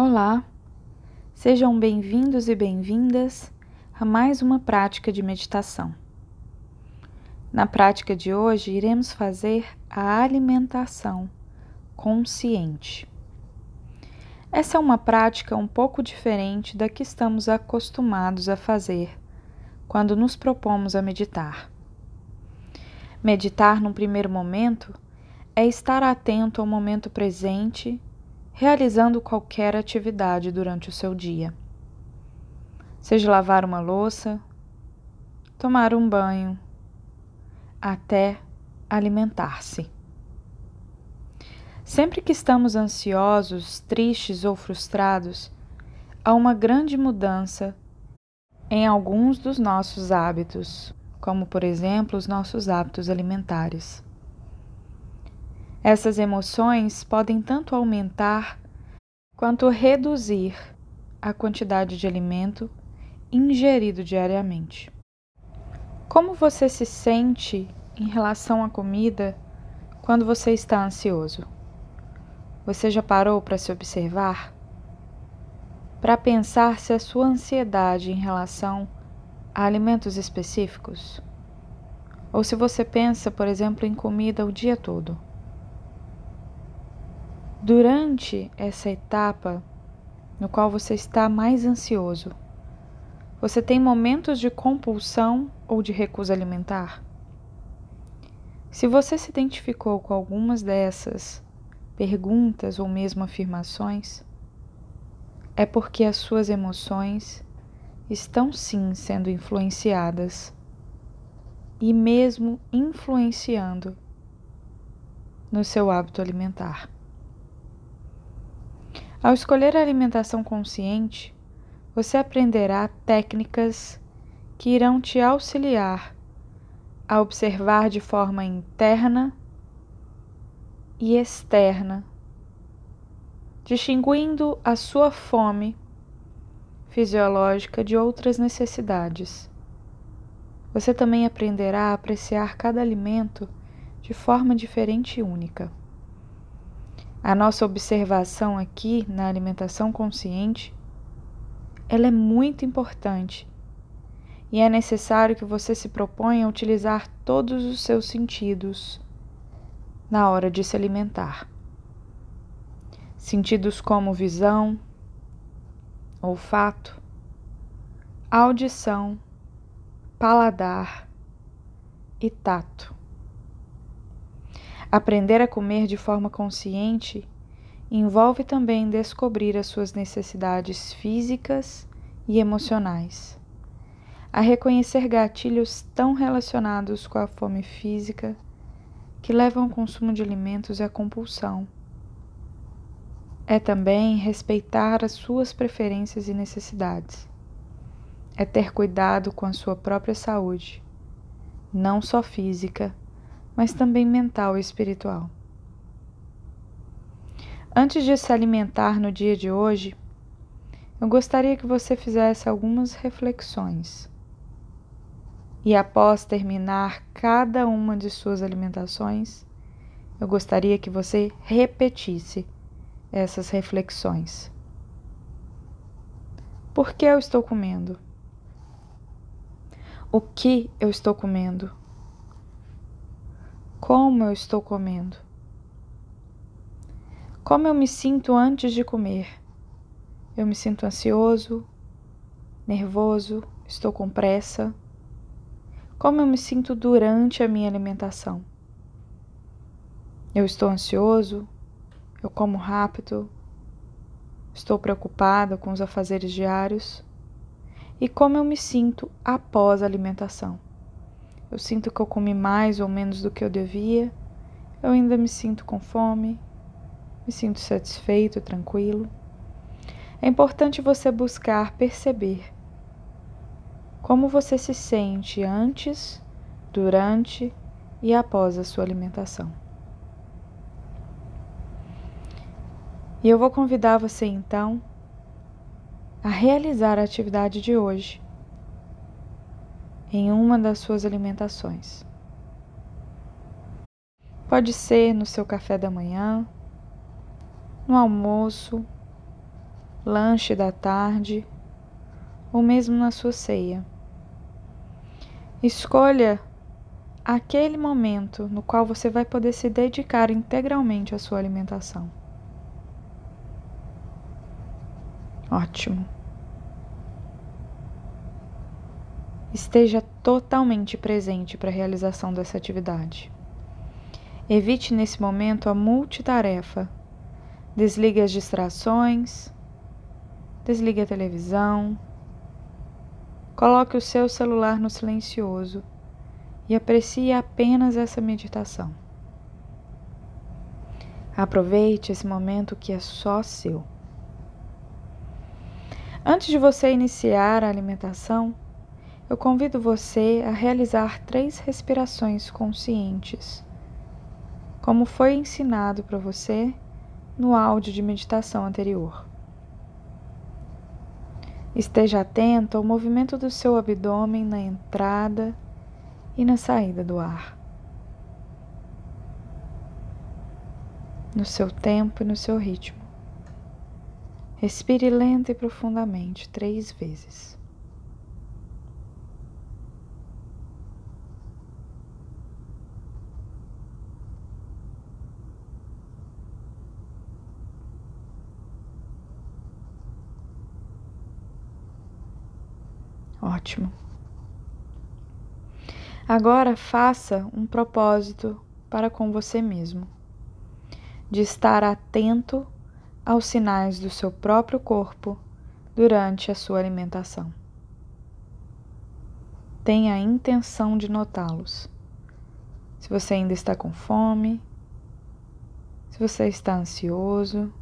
Olá, sejam bem-vindos e bem-vindas a mais uma prática de meditação. Na prática de hoje, iremos fazer a alimentação consciente. Essa é uma prática um pouco diferente da que estamos acostumados a fazer quando nos propomos a meditar. Meditar, num primeiro momento, é estar atento ao momento presente realizando qualquer atividade durante o seu dia. Seja lavar uma louça, tomar um banho, até alimentar-se. Sempre que estamos ansiosos, tristes ou frustrados, há uma grande mudança em alguns dos nossos hábitos, como por exemplo os nossos hábitos alimentares. Essas emoções podem tanto aumentar quanto reduzir a quantidade de alimento ingerido diariamente. Como você se sente em relação à comida quando você está ansioso? Você já parou para se observar? Para pensar se a sua ansiedade em relação a alimentos específicos? Ou se você pensa, por exemplo, em comida o dia todo? Durante essa etapa no qual você está mais ansioso, você tem momentos de compulsão ou de recusa alimentar? Se você se identificou com algumas dessas perguntas ou mesmo afirmações, é porque as suas emoções estão sim sendo influenciadas e mesmo influenciando no seu hábito alimentar. Ao escolher a alimentação consciente, você aprenderá técnicas que irão te auxiliar a observar de forma interna e externa, distinguindo a sua fome fisiológica de outras necessidades. Você também aprenderá a apreciar cada alimento de forma diferente e única. A nossa observação aqui na alimentação consciente, ela é muito importante e é necessário que você se proponha a utilizar todos os seus sentidos na hora de se alimentar. Sentidos como visão, olfato, audição, paladar e tato. Aprender a comer de forma consciente envolve também descobrir as suas necessidades físicas e emocionais, a reconhecer gatilhos tão relacionados com a fome física que levam ao consumo de alimentos e à compulsão. É também respeitar as suas preferências e necessidades. É ter cuidado com a sua própria saúde, não só física, mas também mental e espiritual. Antes de se alimentar no dia de hoje, eu gostaria que você fizesse algumas reflexões. E após terminar cada uma de suas alimentações, eu gostaria que você repetisse essas reflexões. Por que eu estou comendo? O que eu estou comendo? Como eu estou comendo? Como eu me sinto antes de comer? Eu me sinto ansioso, nervoso, estou com pressa. Como eu me sinto durante a minha alimentação? Eu estou ansioso, eu como rápido, estou preocupada com os afazeres diários. E como eu me sinto após a alimentação? Eu sinto que eu comi mais ou menos do que eu devia. Eu ainda me sinto com fome. Me sinto satisfeito, tranquilo. É importante você buscar perceber como você se sente antes, durante e após a sua alimentação. E eu vou convidar você então a realizar a atividade de hoje em uma das suas alimentações. Pode ser no seu café da manhã, no almoço, lanche da tarde ou mesmo na sua ceia. Escolha aquele momento no qual você vai poder se dedicar integralmente à sua alimentação. Ótimo. Esteja totalmente presente para a realização dessa atividade. Evite nesse momento a multitarefa. Desligue as distrações, desligue a televisão, coloque o seu celular no silencioso e aprecie apenas essa meditação. Aproveite esse momento que é só seu. Antes de você iniciar a alimentação, eu convido você a realizar três respirações conscientes, como foi ensinado para você no áudio de meditação anterior. Esteja atento ao movimento do seu abdômen na entrada e na saída do ar. No seu tempo e no seu ritmo. Respire lenta e profundamente três vezes. Ótimo. Agora faça um propósito para com você mesmo, de estar atento aos sinais do seu próprio corpo durante a sua alimentação. Tenha a intenção de notá-los. Se você ainda está com fome, se você está ansioso,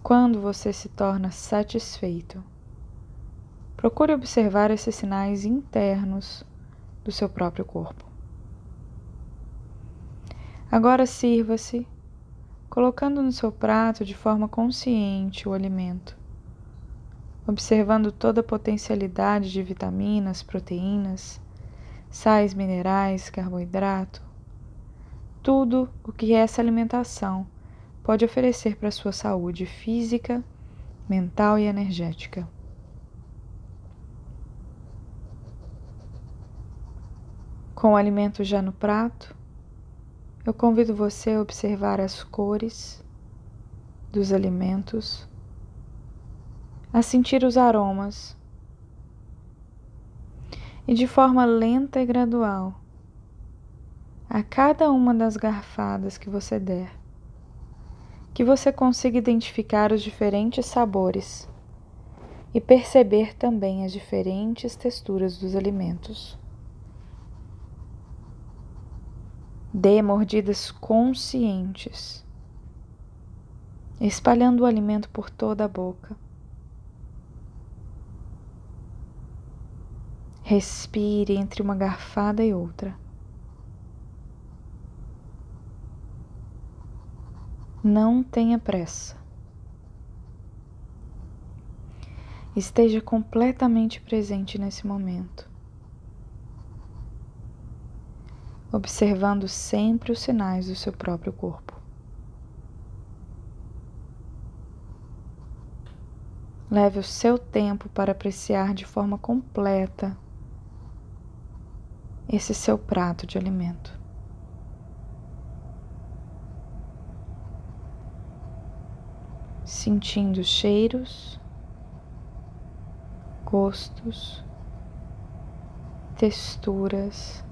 quando você se torna satisfeito. Procure observar esses sinais internos do seu próprio corpo. Agora sirva-se, colocando no seu prato de forma consciente o alimento, observando toda a potencialidade de vitaminas, proteínas, sais minerais, carboidrato, tudo o que essa alimentação pode oferecer para a sua saúde física, mental e energética. Com o alimento já no prato, eu convido você a observar as cores dos alimentos, a sentir os aromas e de forma lenta e gradual, a cada uma das garfadas que você der, que você consiga identificar os diferentes sabores e perceber também as diferentes texturas dos alimentos. Dê mordidas conscientes, espalhando o alimento por toda a boca. Respire entre uma garfada e outra. Não tenha pressa. Esteja completamente presente nesse momento. Observando sempre os sinais do seu próprio corpo. Leve o seu tempo para apreciar de forma completa esse seu prato de alimento. Sentindo cheiros, gostos, texturas,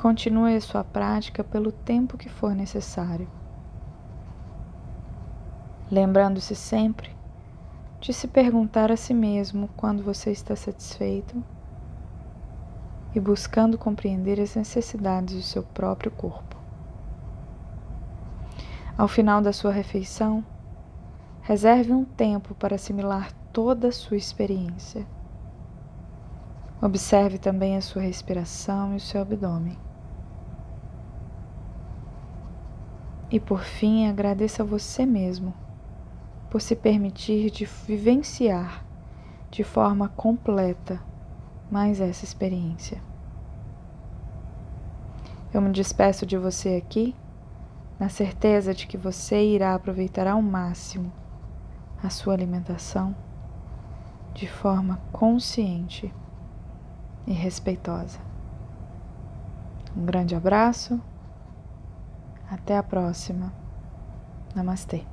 Continue a sua prática pelo tempo que for necessário. Lembrando-se sempre de se perguntar a si mesmo quando você está satisfeito e buscando compreender as necessidades do seu próprio corpo. Ao final da sua refeição, reserve um tempo para assimilar toda a sua experiência. Observe também a sua respiração e o seu abdômen. E por fim, agradeça a você mesmo por se permitir de vivenciar de forma completa mais essa experiência. Eu me despeço de você aqui, na certeza de que você irá aproveitar ao máximo a sua alimentação de forma consciente e respeitosa. Um grande abraço, até a próxima. Namastê.